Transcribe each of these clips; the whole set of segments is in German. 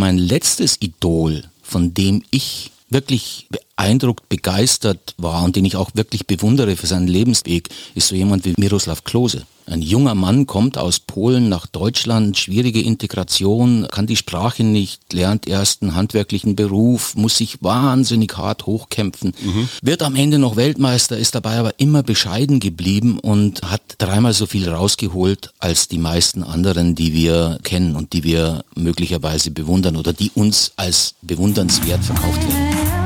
Mein letztes Idol, von dem ich wirklich beeindruckt, begeistert war und den ich auch wirklich bewundere für seinen Lebensweg, ist so jemand wie Miroslav Klose. Ein junger Mann kommt aus Polen nach Deutschland, schwierige Integration, kann die Sprache nicht, lernt erst einen handwerklichen Beruf, muss sich wahnsinnig hart hochkämpfen, mhm. wird am Ende noch Weltmeister, ist dabei aber immer bescheiden geblieben und hat dreimal so viel rausgeholt als die meisten anderen, die wir kennen und die wir möglicherweise bewundern oder die uns als bewundernswert verkauft werden.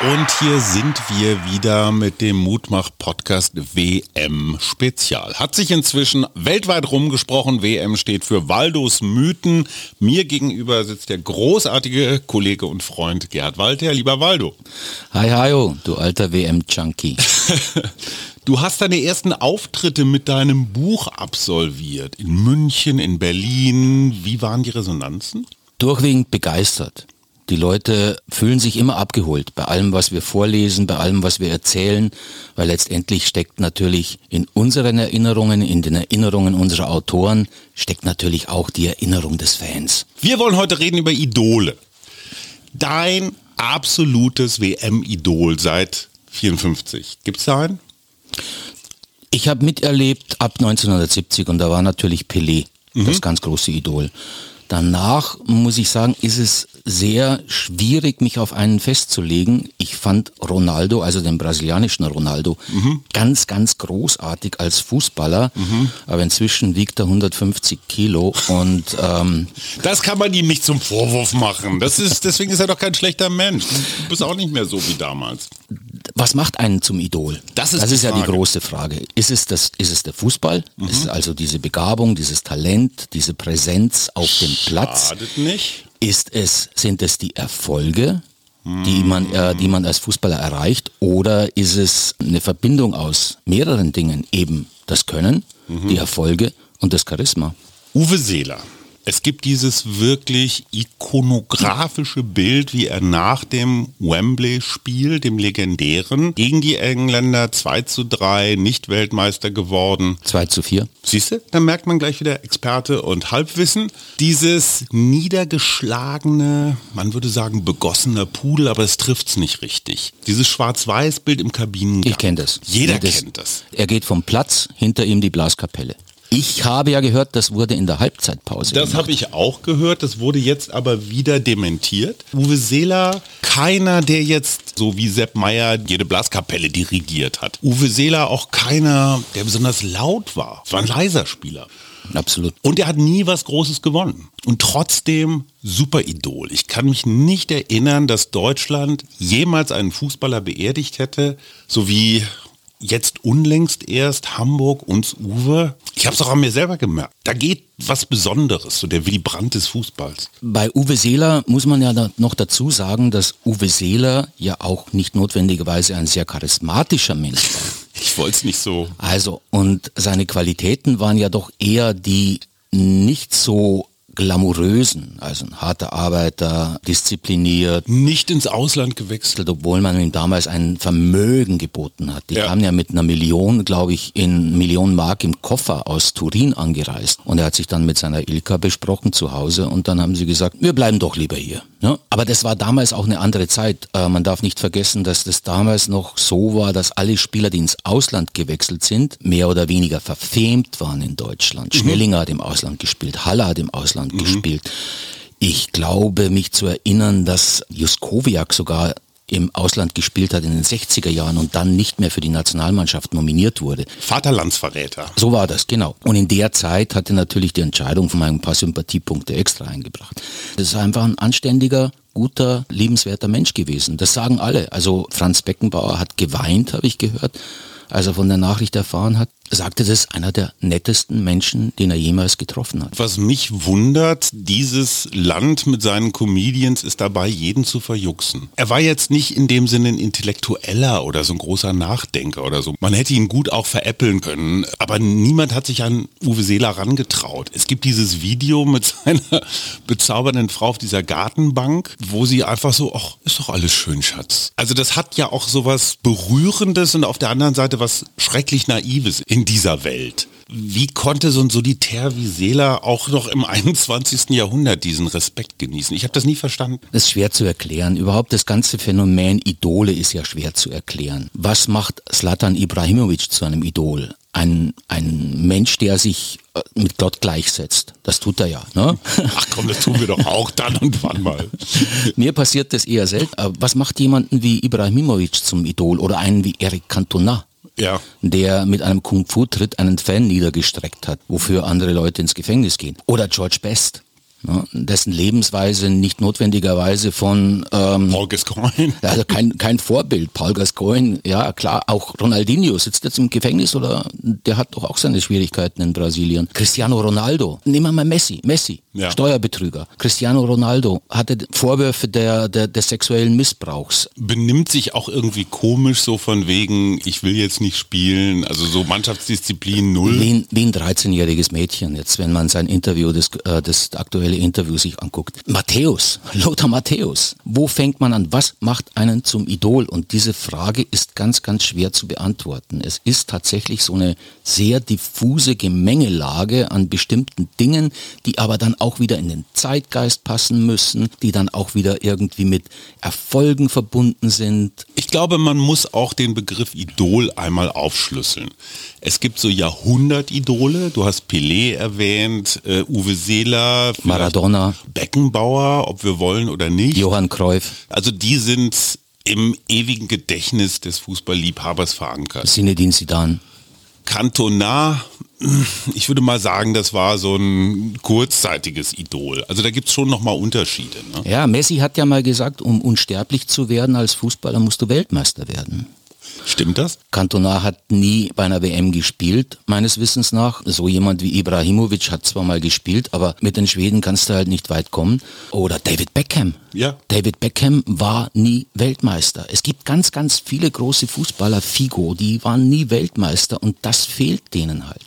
Und hier sind wir wieder mit dem Mutmach-Podcast WM Spezial. Hat sich inzwischen weltweit rumgesprochen. WM steht für Waldos Mythen. Mir gegenüber sitzt der großartige Kollege und Freund Gerhard Walter. Lieber Waldo. Hi, hi, du alter WM-Junkie. Du hast deine ersten Auftritte mit deinem Buch absolviert. In München, in Berlin. Wie waren die Resonanzen? Durchwegend begeistert. Die Leute fühlen sich immer abgeholt bei allem, was wir vorlesen, bei allem, was wir erzählen, weil letztendlich steckt natürlich in unseren Erinnerungen, in den Erinnerungen unserer Autoren, steckt natürlich auch die Erinnerung des Fans. Wir wollen heute reden über Idole. Dein absolutes WM-Idol seit 54. Gibt es da einen? Ich habe miterlebt ab 1970 und da war natürlich Pelé, mhm. das ganz große Idol. Danach muss ich sagen, ist es sehr schwierig, mich auf einen festzulegen. Ich fand Ronaldo, also den brasilianischen Ronaldo, mhm. ganz, ganz großartig als Fußballer. Mhm. Aber inzwischen wiegt er 150 Kilo und ähm, das kann man ihm nicht zum Vorwurf machen. Das ist deswegen ist er doch kein schlechter Mensch. Du bist auch nicht mehr so wie damals. Was macht einen zum Idol? Das ist, das ist ja die große Frage. Ist es das? Ist es der Fußball? Mhm. Ist es also diese Begabung, dieses Talent, diese Präsenz auf dem Platz? Schadet nicht. Ist es, sind es die Erfolge, die man, äh, die man als Fußballer erreicht, oder ist es eine Verbindung aus mehreren Dingen, eben das Können, mhm. die Erfolge und das Charisma? Uwe Seeler es gibt dieses wirklich ikonografische Bild, wie er nach dem Wembley-Spiel, dem legendären, gegen die Engländer 2 zu 3, nicht Weltmeister geworden. 2 zu 4. Siehst du, dann merkt man gleich wieder Experte und Halbwissen. Dieses niedergeschlagene, man würde sagen begossene Pudel, aber es trifft es nicht richtig. Dieses Schwarz-Weiß-Bild im Kabinengang. Ich kenne das. Jeder das, kennt das. Er geht vom Platz, hinter ihm die Blaskapelle. Ich habe ja gehört, das wurde in der Halbzeitpause. Das habe ich auch gehört, das wurde jetzt aber wieder dementiert. Uwe Seeler, keiner, der jetzt so wie Sepp Meyer jede Blaskapelle dirigiert hat. Uwe Seeler auch keiner, der besonders laut war. Es war ein leiser Spieler. Absolut. Und er hat nie was Großes gewonnen. Und trotzdem super Idol. Ich kann mich nicht erinnern, dass Deutschland jemals einen Fußballer beerdigt hätte, so wie jetzt unlängst erst Hamburg uns Uwe. Ich habe es auch an mir selber gemerkt. Da geht was Besonderes, so der Willy Brandt des Fußballs. Bei Uwe Seeler muss man ja noch dazu sagen, dass Uwe Seeler ja auch nicht notwendigerweise ein sehr charismatischer Mensch war. Ich wollte es nicht so. Also, und seine Qualitäten waren ja doch eher die nicht so glamourösen, also ein harter Arbeiter, diszipliniert. Nicht ins Ausland gewechselt. Obwohl man ihm damals ein Vermögen geboten hat. Die ja. kamen ja mit einer Million, glaube ich, in Millionen Mark im Koffer aus Turin angereist. Und er hat sich dann mit seiner Ilka besprochen zu Hause und dann haben sie gesagt, wir bleiben doch lieber hier. Ja? Aber das war damals auch eine andere Zeit. Äh, man darf nicht vergessen, dass das damals noch so war, dass alle Spieler, die ins Ausland gewechselt sind, mehr oder weniger verfemt waren in Deutschland. Mhm. Schnellinger hat im Ausland gespielt, Haller hat im Ausland Deutschland mhm. gespielt. Ich glaube, mich zu erinnern, dass Juskowiak sogar im Ausland gespielt hat in den 60er Jahren und dann nicht mehr für die Nationalmannschaft nominiert wurde. Vaterlandsverräter. So war das, genau. Und in der Zeit hatte natürlich die Entscheidung von ein paar Sympathiepunkte extra eingebracht. Das ist einfach ein anständiger, guter, liebenswerter Mensch gewesen. Das sagen alle. Also Franz Beckenbauer hat geweint, habe ich gehört, als er von der Nachricht erfahren hat. Sagte das einer der nettesten Menschen, den er jemals getroffen hat. Was mich wundert, dieses Land mit seinen Comedians ist dabei, jeden zu verjuxen. Er war jetzt nicht in dem Sinne ein Intellektueller oder so ein großer Nachdenker oder so. Man hätte ihn gut auch veräppeln können, aber niemand hat sich an Uwe Seeler rangetraut. Es gibt dieses Video mit seiner bezaubernden Frau auf dieser Gartenbank, wo sie einfach so, ach, ist doch alles schön, Schatz. Also das hat ja auch sowas Berührendes und auf der anderen Seite was schrecklich Naives in dieser Welt. Wie konnte so ein Solitär wie Seeler auch noch im 21. Jahrhundert diesen Respekt genießen? Ich habe das nie verstanden. Das ist schwer zu erklären. Überhaupt das ganze Phänomen Idole ist ja schwer zu erklären. Was macht Slatan Ibrahimovic zu einem Idol? Ein, ein Mensch, der sich äh, mit Gott gleichsetzt. Das tut er ja. Ne? Ach komm, das tun wir doch auch dann und wann mal. Mir passiert das eher selten. Was macht jemanden wie Ibrahimovic zum Idol oder einen wie Eric Cantona? Ja. der mit einem Kung-Fu-Tritt einen Fan niedergestreckt hat, wofür andere Leute ins Gefängnis gehen. Oder George Best, ne, dessen Lebensweise nicht notwendigerweise von ähm, Paul Gascoigne. Also kein, kein Vorbild. Paul Gascoigne, ja klar, auch Ronaldinho sitzt jetzt im Gefängnis oder der hat doch auch seine Schwierigkeiten in Brasilien. Cristiano Ronaldo, nehmen wir mal Messi, Messi, ja. Steuerbetrüger. Cristiano Ronaldo hatte Vorwürfe der, der, des sexuellen Missbrauchs. Benimmt sich auch irgendwie komisch so von wegen, ich will jetzt nicht spielen, also so Mannschaftsdisziplin null. Wie ein, wie ein 13-jähriges Mädchen jetzt, wenn man sein Interview, das, äh, das aktuelle Interview sich anguckt. Matthäus, Lothar Matthäus, wo fängt man an? Was macht einen zum Idol? Und diese Frage ist ganz, ganz schwer zu beantworten. Es ist tatsächlich so eine sehr diffuse Gemengelage an bestimmten Dingen, die aber dann auch wieder in den Zeitgeist passen müssen, die dann auch wieder irgendwie mit Erfolgen verbunden sind. Ich glaube, man muss auch den Begriff Idol einmal aufschlüsseln. Es gibt so Jahrhundert-Idole, du hast Pelé erwähnt, äh, Uwe Seeler, Maradona, Beckenbauer, ob wir wollen oder nicht. Johann Cruyff. Also die sind im ewigen Gedächtnis des Fußballliebhabers verankert. Zinedine Zidane. Cantona, ich würde mal sagen, das war so ein kurzzeitiges Idol. Also da gibt es schon nochmal Unterschiede. Ne? Ja, Messi hat ja mal gesagt, um unsterblich zu werden als Fußballer musst du Weltmeister werden. Stimmt das? Cantona hat nie bei einer WM gespielt, meines Wissens nach. So jemand wie Ibrahimovic hat zwar mal gespielt, aber mit den Schweden kannst du halt nicht weit kommen. Oder David Beckham. Ja. David Beckham war nie Weltmeister. Es gibt ganz, ganz viele große Fußballer, Figo, die waren nie Weltmeister und das fehlt denen halt.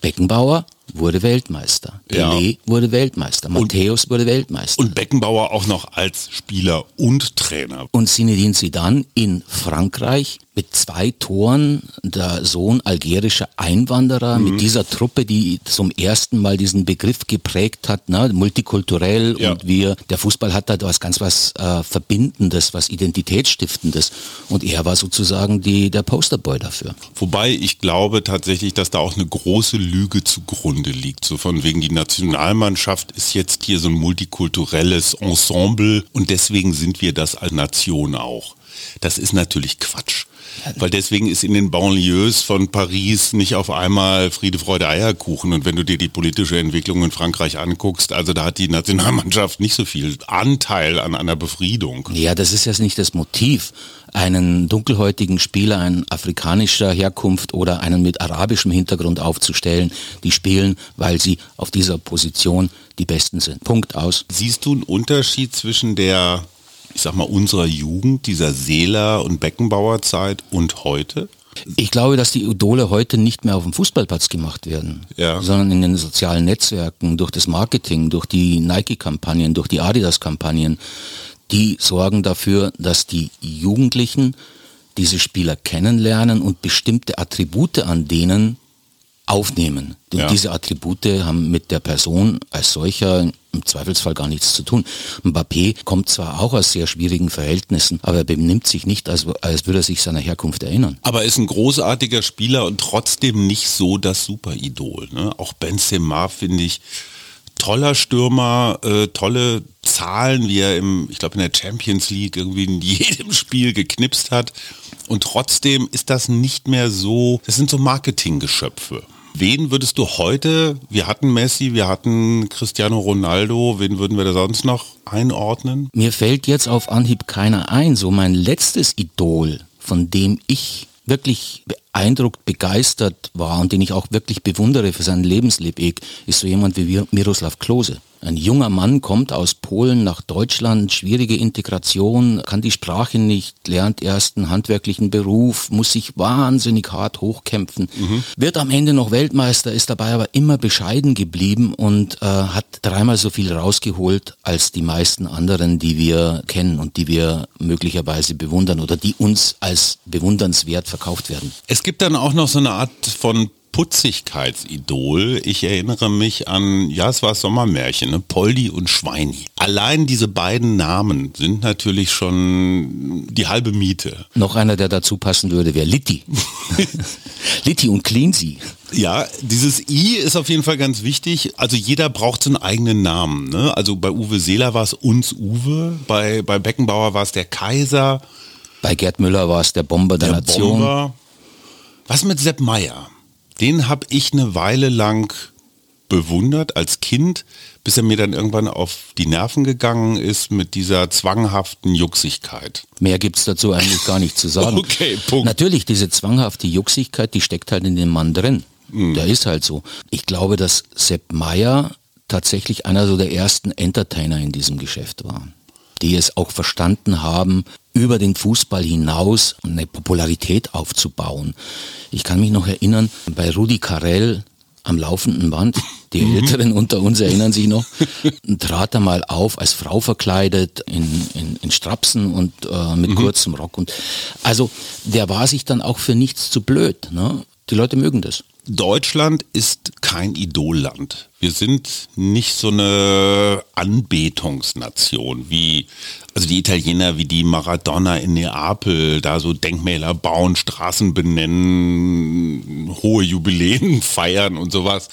Beckenbauer wurde Weltmeister. Pelé ja. wurde Weltmeister. Matthäus wurde Weltmeister. Und Beckenbauer auch noch als Spieler und Trainer. Und Zinedine Zidane in Frankreich mit zwei Toren, der Sohn algerischer Einwanderer, mhm. mit dieser Truppe, die zum ersten Mal diesen Begriff geprägt hat, ne, multikulturell ja. und wir, der Fußball hat da was ganz was äh, Verbindendes, was Identitätsstiftendes. Und er war sozusagen die, der Posterboy dafür. Wobei ich glaube tatsächlich, dass da auch eine große Lüge zugrunde liegt. So von wegen die Nationalmannschaft ist jetzt hier so ein multikulturelles Ensemble und deswegen sind wir das als Nation auch. Das ist natürlich Quatsch. Weil deswegen ist in den Banlieues von Paris nicht auf einmal Friede, Freude, Eierkuchen. Und wenn du dir die politische Entwicklung in Frankreich anguckst, also da hat die Nationalmannschaft nicht so viel Anteil an einer Befriedung. Ja, das ist jetzt nicht das Motiv. Einen dunkelhäutigen Spieler, ein afrikanischer Herkunft oder einen mit arabischem Hintergrund aufzustellen, die spielen, weil sie auf dieser Position die Besten sind. Punkt aus. Siehst du einen Unterschied zwischen der ich sag mal, unserer Jugend, dieser Seeler- und Beckenbauerzeit und heute? Ich glaube, dass die Idole heute nicht mehr auf dem Fußballplatz gemacht werden, ja. sondern in den sozialen Netzwerken, durch das Marketing, durch die Nike-Kampagnen, durch die Adidas-Kampagnen. Die sorgen dafür, dass die Jugendlichen diese Spieler kennenlernen und bestimmte Attribute an denen aufnehmen. Ja. Diese Attribute haben mit der Person als solcher im Zweifelsfall gar nichts zu tun. Mbappé kommt zwar auch aus sehr schwierigen Verhältnissen, aber er benimmt sich nicht, als, als würde er sich seiner Herkunft erinnern. Aber er ist ein großartiger Spieler und trotzdem nicht so das Superidol. Ne? Auch Benzema finde ich toller Stürmer, äh, tolle Zahlen, wie er im, ich glaube in der Champions League irgendwie in jedem Spiel geknipst hat. Und trotzdem ist das nicht mehr so, das sind so Marketinggeschöpfe. Wen würdest du heute, wir hatten Messi, wir hatten Cristiano Ronaldo, wen würden wir da sonst noch einordnen? Mir fällt jetzt auf Anhieb keiner ein. So mein letztes Idol, von dem ich wirklich beeindruckt, begeistert war und den ich auch wirklich bewundere für seinen Lebenslebweg, ist so jemand wie Miroslav Klose. Ein junger Mann kommt aus Polen nach Deutschland, schwierige Integration, kann die Sprache nicht, lernt erst einen handwerklichen Beruf, muss sich wahnsinnig hart hochkämpfen, mhm. wird am Ende noch Weltmeister, ist dabei aber immer bescheiden geblieben und äh, hat dreimal so viel rausgeholt als die meisten anderen, die wir kennen und die wir möglicherweise bewundern oder die uns als bewundernswert verkauft werden. Es gibt dann auch noch so eine Art von Putzigkeitsidol. Ich erinnere mich an, ja, es war Sommermärchen, ne? Poldi und Schweini. Allein diese beiden Namen sind natürlich schon die halbe Miete. Noch einer, der dazu passen würde, wäre Litti. Litti und Cleansy. Ja, dieses I ist auf jeden Fall ganz wichtig. Also jeder braucht so einen eigenen Namen. Ne? Also bei Uwe Seeler war es uns Uwe, bei, bei Beckenbauer war es der Kaiser. Bei Gerd Müller war es der Bomber der, der Nation. Bomber. Was mit Sepp Meier? Den habe ich eine Weile lang bewundert als Kind, bis er mir dann irgendwann auf die Nerven gegangen ist mit dieser zwanghaften Juxigkeit. Mehr gibt es dazu eigentlich gar nicht zu sagen. okay, Punkt. Natürlich, diese zwanghafte Juxigkeit, die steckt halt in dem Mann drin. Mhm. Der ist halt so. Ich glaube, dass Sepp Meyer tatsächlich einer so der ersten Entertainer in diesem Geschäft war die es auch verstanden haben, über den Fußball hinaus eine Popularität aufzubauen. Ich kann mich noch erinnern, bei Rudi Carell am laufenden Band, die mhm. Älteren unter uns erinnern sich noch, trat er mal auf als Frau verkleidet in, in, in Strapsen und äh, mit mhm. kurzem Rock. Und also der war sich dann auch für nichts zu blöd. Ne? Die Leute mögen das. Deutschland ist kein Idolland. Wir sind nicht so eine Anbetungsnation wie also die Italiener wie die Maradona in Neapel, da so Denkmäler bauen, Straßen benennen, hohe Jubiläen feiern und sowas.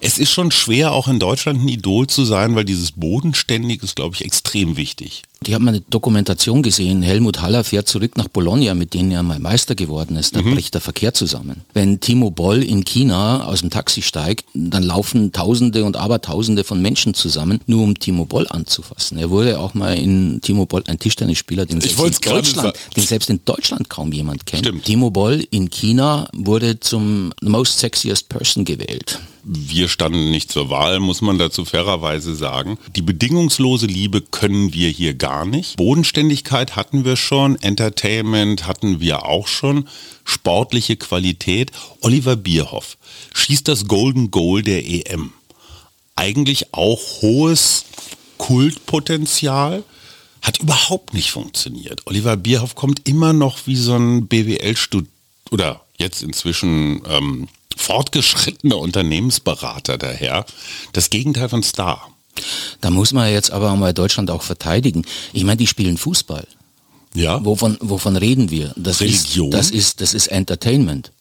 Es ist schon schwer, auch in Deutschland ein Idol zu sein, weil dieses Bodenständig ist, glaube ich, extrem wichtig. Ich habe mal eine Dokumentation gesehen, Helmut Haller fährt zurück nach Bologna, mit denen er mal Meister geworden ist. Da mhm. bricht der Verkehr zusammen. Wenn Timo Boll in China aus dem Taxi steigt, dann laufen Tausende und Abertausende von Menschen zusammen, nur um Timo Boll anzufassen. Er wurde auch mal in Timo Boll, ein Tischtennisspieler, den, selbst in, Deutschland, den selbst in Deutschland kaum jemand kennt. Stimmt. Timo Boll in China wurde zum most sexiest person gewählt. Wir standen nicht zur Wahl, muss man dazu fairerweise sagen. Die bedingungslose Liebe können wir hier gar nicht. Bodenständigkeit hatten wir schon, Entertainment hatten wir auch schon, sportliche Qualität. Oliver Bierhoff schießt das Golden Goal der EM. Eigentlich auch hohes Kultpotenzial hat überhaupt nicht funktioniert. Oliver Bierhoff kommt immer noch wie so ein BWL-Stud oder jetzt inzwischen ähm, fortgeschrittener Unternehmensberater daher. Das Gegenteil von Star. Da muss man jetzt aber mal Deutschland auch verteidigen. Ich meine, die spielen Fußball. Ja. Wovon, wovon reden wir? Das Religion. Ist, das, ist, das ist Entertainment.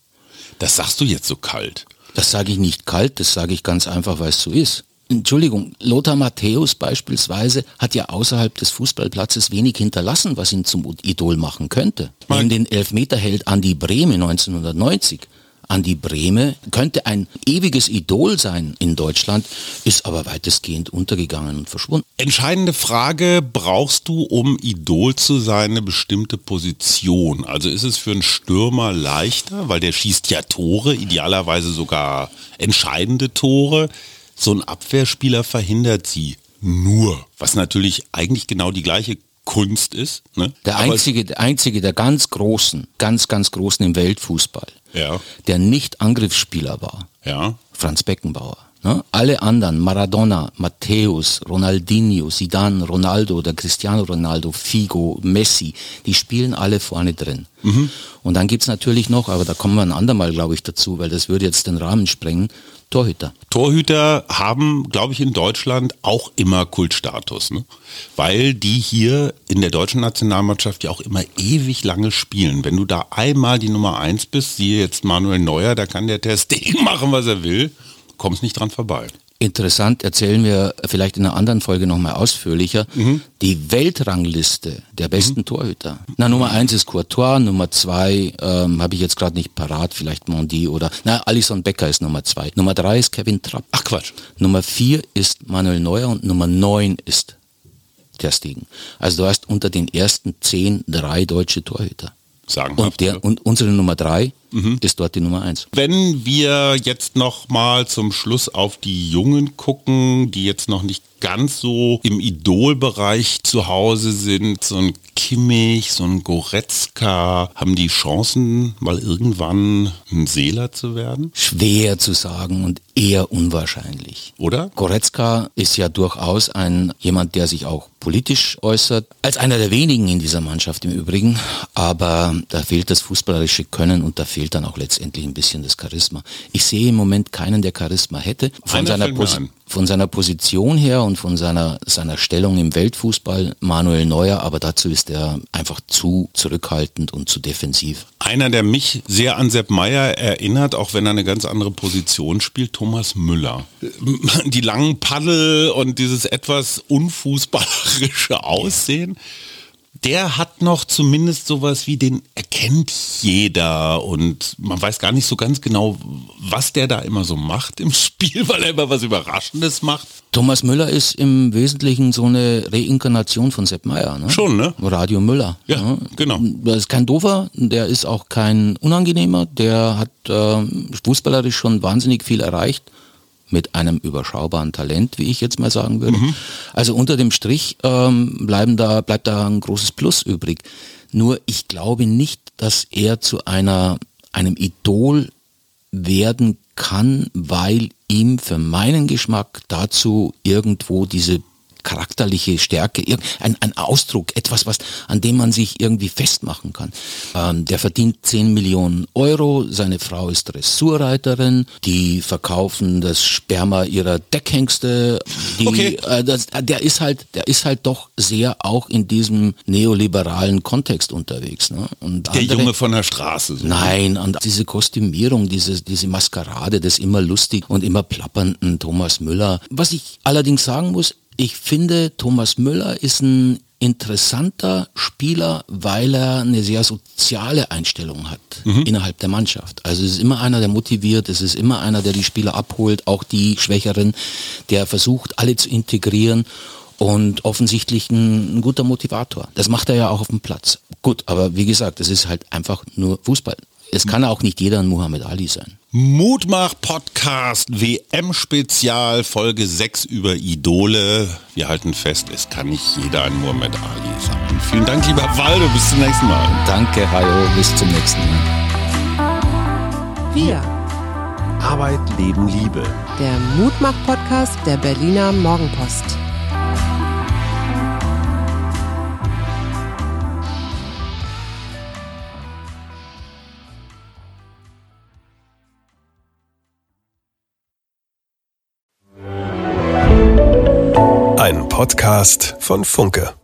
Das sagst du jetzt so kalt. Das sage ich nicht kalt, das sage ich ganz einfach, weil es so ist. Entschuldigung, Lothar Matthäus beispielsweise hat ja außerhalb des Fußballplatzes wenig hinterlassen, was ihn zum Idol machen könnte. Neben den Elfmeterheld Andi Brehme 1990 Andi Brehme könnte ein ewiges Idol sein in Deutschland, ist aber weitestgehend untergegangen und verschwunden. Entscheidende Frage, brauchst du, um Idol zu sein, eine bestimmte Position? Also ist es für einen Stürmer leichter, weil der schießt ja Tore, idealerweise sogar entscheidende Tore. So ein Abwehrspieler verhindert sie nur, was natürlich eigentlich genau die gleiche Kunst ist. Ne? Der einzige, der einzige der ganz Großen, ganz, ganz Großen im Weltfußball, ja. der nicht Angriffsspieler war, ja. Franz Beckenbauer. Ne? Alle anderen, Maradona, Matthäus, Ronaldinho, Zidane, Ronaldo, der Cristiano Ronaldo, Figo, Messi, die spielen alle vorne drin. Mhm. Und dann gibt es natürlich noch, aber da kommen wir ein andermal, glaube ich, dazu, weil das würde jetzt den Rahmen sprengen, Torhüter. Torhüter haben, glaube ich, in Deutschland auch immer Kultstatus, ne? weil die hier in der deutschen Nationalmannschaft ja auch immer ewig lange spielen. Wenn du da einmal die Nummer eins bist, siehe jetzt Manuel Neuer, da kann der Test machen, was er will, kommst nicht dran vorbei. Interessant, erzählen wir vielleicht in einer anderen Folge nochmal ausführlicher. Mhm. Die Weltrangliste der besten mhm. Torhüter. Na, Nummer eins ist Courtois, Nummer zwei ähm, habe ich jetzt gerade nicht parat, vielleicht Mondi oder, na, Alison Becker ist Nummer zwei. Nummer drei ist Kevin Trapp. Ach Quatsch. Nummer vier ist Manuel Neuer und Nummer neun ist Ter Stegen. Also du hast unter den ersten zehn drei deutsche Torhüter. Sagenhaft. Und, der, und unsere Nummer drei mhm. ist dort die Nummer eins. Wenn wir jetzt noch mal zum Schluss auf die Jungen gucken, die jetzt noch nicht ganz so im Idolbereich zu Hause sind, so ein Kimmich, so ein Goretzka, haben die Chancen, mal irgendwann ein Seeler zu werden? Schwer zu sagen und eher unwahrscheinlich. Oder? Goretzka ist ja durchaus ein jemand, der sich auch politisch äußert, als einer der wenigen in dieser Mannschaft im Übrigen, aber da fehlt das fußballerische Können und da fehlt dann auch letztendlich ein bisschen das Charisma. Ich sehe im Moment keinen, der Charisma hätte. Von seiner, von seiner Position her und von seiner, seiner Stellung im Weltfußball Manuel Neuer, aber dazu ist er einfach zu zurückhaltend und zu defensiv. Einer, der mich sehr an Sepp Meyer erinnert, auch wenn er eine ganz andere Position spielt, Thomas Müller. Die langen Paddel und dieses etwas unfußballerische Aussehen der hat noch zumindest sowas wie den erkennt jeder und man weiß gar nicht so ganz genau, was der da immer so macht im Spiel, weil er immer was Überraschendes macht. Thomas Müller ist im Wesentlichen so eine Reinkarnation von Sepp Meyer. Ne? Schon, ne? Radio Müller. Ja, ja, genau. Der ist kein Doofer, der ist auch kein Unangenehmer, der hat äh, fußballerisch schon wahnsinnig viel erreicht mit einem überschaubaren Talent, wie ich jetzt mal sagen würde. Mhm. Also unter dem Strich ähm, bleiben da, bleibt da ein großes Plus übrig. Nur ich glaube nicht, dass er zu einer, einem Idol werden kann, weil ihm für meinen Geschmack dazu irgendwo diese charakterliche Stärke, ein, ein Ausdruck, etwas, was, an dem man sich irgendwie festmachen kann. Ähm, der verdient 10 Millionen Euro, seine Frau ist Dressurreiterin, die verkaufen das Sperma ihrer Deckhengste. Die, okay. äh, das, der ist halt, der ist halt doch sehr auch in diesem neoliberalen Kontext unterwegs. Ne? Und der andere, Junge von der Straße. So. Nein, und diese Kostümierung, diese, diese Maskerade des immer lustig und immer plappernden Thomas Müller. Was ich allerdings sagen muss, ich finde, Thomas Müller ist ein interessanter Spieler, weil er eine sehr soziale Einstellung hat mhm. innerhalb der Mannschaft. Also es ist immer einer, der motiviert, es ist immer einer, der die Spieler abholt, auch die Schwächeren, der versucht, alle zu integrieren und offensichtlich ein, ein guter Motivator. Das macht er ja auch auf dem Platz. Gut, aber wie gesagt, es ist halt einfach nur Fußball. Es kann auch nicht jeder ein Muhammad Ali sein. Mutmach Podcast WM Spezial Folge 6 über Idole. Wir halten fest, es kann nicht jeder ein Muhammad Ali sein. Vielen Dank, lieber Waldo. Bis zum nächsten Mal. Danke, Hajo. Bis zum nächsten Mal. Wir. Arbeit, Leben, Liebe. Der Mutmach Podcast der Berliner Morgenpost. Podcast von Funke.